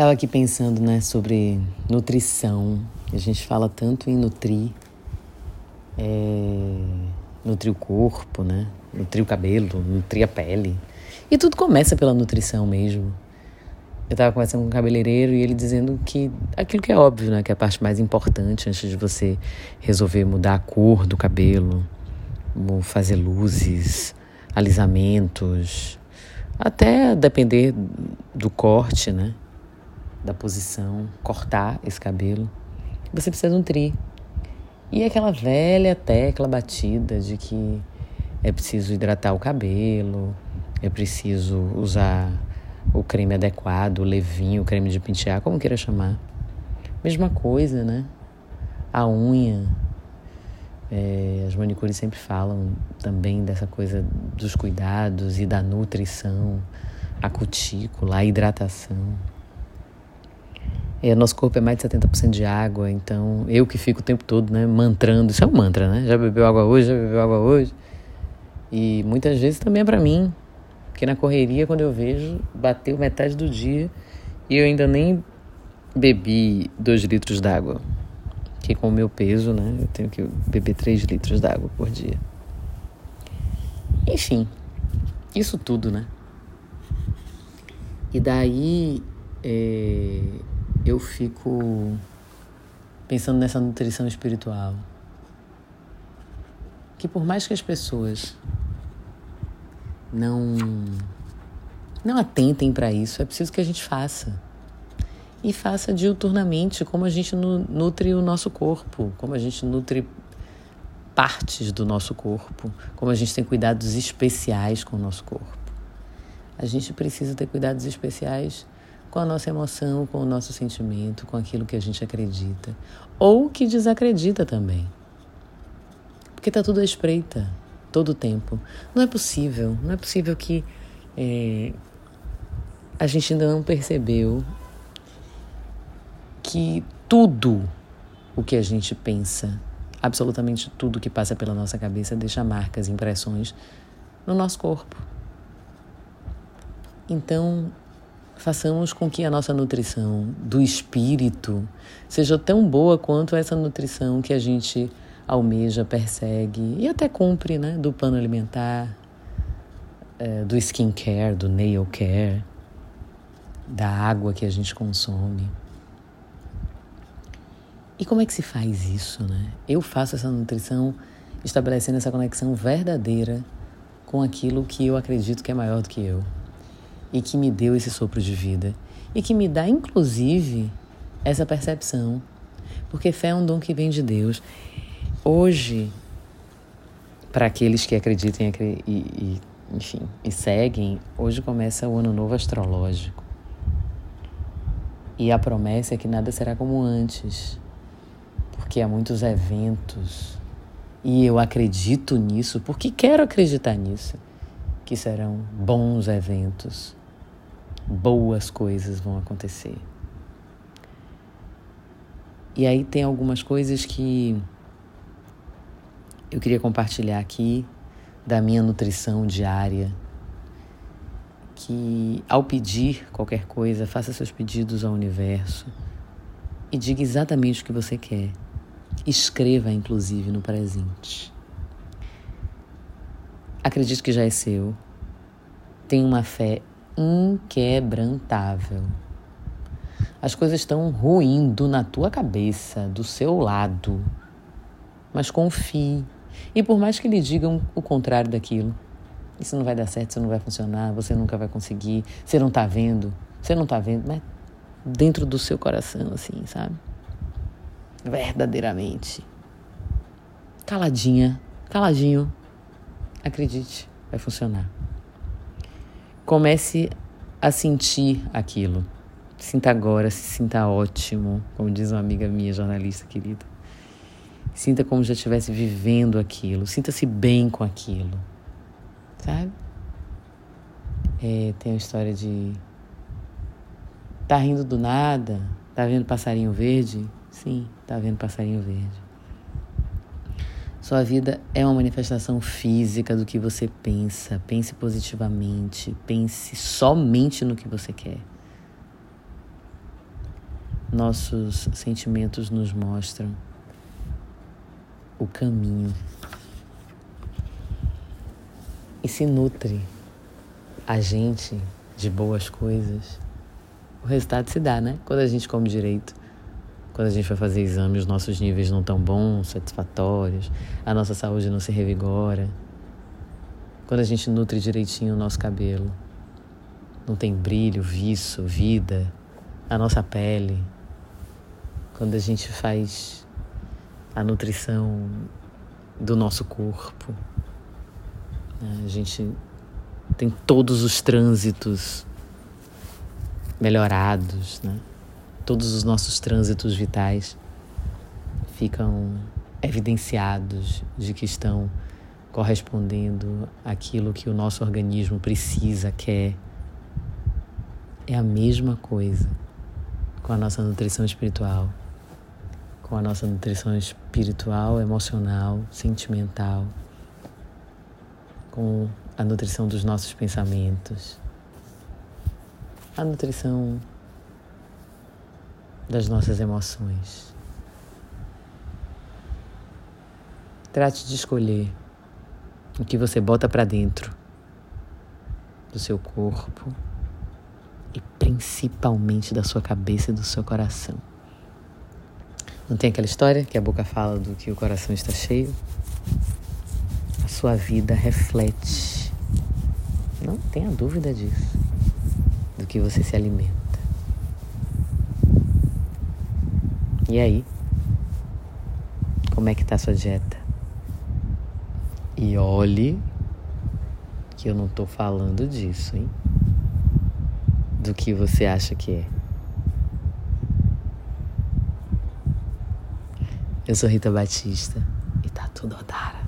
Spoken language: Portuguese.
Estava aqui pensando né, sobre nutrição. A gente fala tanto em nutrir, é, nutrir o corpo, né? nutrir o cabelo, nutrir a pele. E tudo começa pela nutrição mesmo. Eu estava conversando com um cabeleireiro e ele dizendo que aquilo que é óbvio, né? Que é a parte mais importante antes de você resolver mudar a cor do cabelo, fazer luzes, alisamentos, até depender do corte, né? Da posição, cortar esse cabelo, você precisa nutrir. E aquela velha tecla batida de que é preciso hidratar o cabelo, é preciso usar o creme adequado, o levinho, o creme de pentear, como queira chamar. Mesma coisa, né? A unha. É, as manicures sempre falam também dessa coisa dos cuidados e da nutrição, a cutícula, a hidratação. É, nosso corpo é mais de 70% de água, então eu que fico o tempo todo, né, mantrando, isso é um mantra, né? Já bebeu água hoje, já bebeu água hoje. E muitas vezes também é para mim, porque na correria, quando eu vejo, bateu metade do dia e eu ainda nem bebi dois litros d'água. Que com o meu peso, né, eu tenho que beber 3 litros d'água por dia. Enfim, isso tudo, né? E daí é, eu fico pensando nessa nutrição espiritual. Que por mais que as pessoas não não atentem para isso, é preciso que a gente faça. E faça diuturnamente, como a gente nutre o nosso corpo, como a gente nutre partes do nosso corpo, como a gente tem cuidados especiais com o nosso corpo. A gente precisa ter cuidados especiais com a nossa emoção, com o nosso sentimento, com aquilo que a gente acredita ou que desacredita também. Porque está tudo à espreita, todo o tempo. Não é possível, não é possível que é, a gente ainda não percebeu que tudo o que a gente pensa, absolutamente tudo que passa pela nossa cabeça, deixa marcas, impressões no nosso corpo. Então, façamos com que a nossa nutrição do espírito seja tão boa quanto essa nutrição que a gente almeja, persegue e até cumpre, né? Do plano alimentar, é, do skincare, do nail care, da água que a gente consome. E como é que se faz isso, né? Eu faço essa nutrição estabelecendo essa conexão verdadeira com aquilo que eu acredito que é maior do que eu e que me deu esse sopro de vida e que me dá, inclusive, essa percepção. Porque fé é um dom que vem de Deus. Hoje, para aqueles que acreditam e, e, enfim, e seguem, hoje começa o ano novo astrológico. E a promessa é que nada será como antes, porque há muitos eventos. E eu acredito nisso, porque quero acreditar nisso, que serão bons eventos boas coisas vão acontecer. E aí tem algumas coisas que eu queria compartilhar aqui da minha nutrição diária. Que ao pedir qualquer coisa, faça seus pedidos ao universo e diga exatamente o que você quer. Escreva, inclusive, no presente. Acredite que já é seu. Tenha uma fé inquebrantável. As coisas estão ruindo na tua cabeça, do seu lado. Mas confie. E por mais que lhe digam o contrário daquilo, isso não vai dar certo, isso não vai funcionar, você nunca vai conseguir, você não está vendo, você não está vendo, mas dentro do seu coração, assim, sabe? Verdadeiramente. Caladinha, caladinho. Acredite, vai funcionar. Comece a sentir aquilo. Sinta agora, se sinta ótimo, como diz uma amiga minha, jornalista querida. Sinta como já estivesse vivendo aquilo. Sinta-se bem com aquilo. Sabe? É, tem a história de. Tá rindo do nada? Tá vendo passarinho verde? Sim, tá vendo passarinho verde. Sua vida é uma manifestação física do que você pensa. Pense positivamente. Pense somente no que você quer. nossos sentimentos nos mostram o caminho e se nutre a gente de boas coisas, o resultado se dá, né? Quando a gente come direito, quando a gente vai fazer exame, os nossos níveis não estão bons, satisfatórios, a nossa saúde não se revigora. Quando a gente nutre direitinho o nosso cabelo, não tem brilho, viço, vida, a nossa pele. Quando a gente faz a nutrição do nosso corpo, né? a gente tem todos os trânsitos melhorados, né? Todos os nossos trânsitos vitais ficam evidenciados de que estão correspondendo àquilo que o nosso organismo precisa, quer. É a mesma coisa com a nossa nutrição espiritual, com a nossa nutrição espiritual, emocional, sentimental, com a nutrição dos nossos pensamentos, a nutrição das nossas emoções. Trate de escolher o que você bota para dentro do seu corpo e principalmente da sua cabeça e do seu coração. Não tem aquela história que a boca fala do que o coração está cheio? A sua vida reflete não tenha dúvida disso, do que você se alimenta. E aí? Como é que tá a sua dieta? E olhe que eu não tô falando disso, hein? Do que você acha que é. Eu sou Rita Batista e tá tudo odara.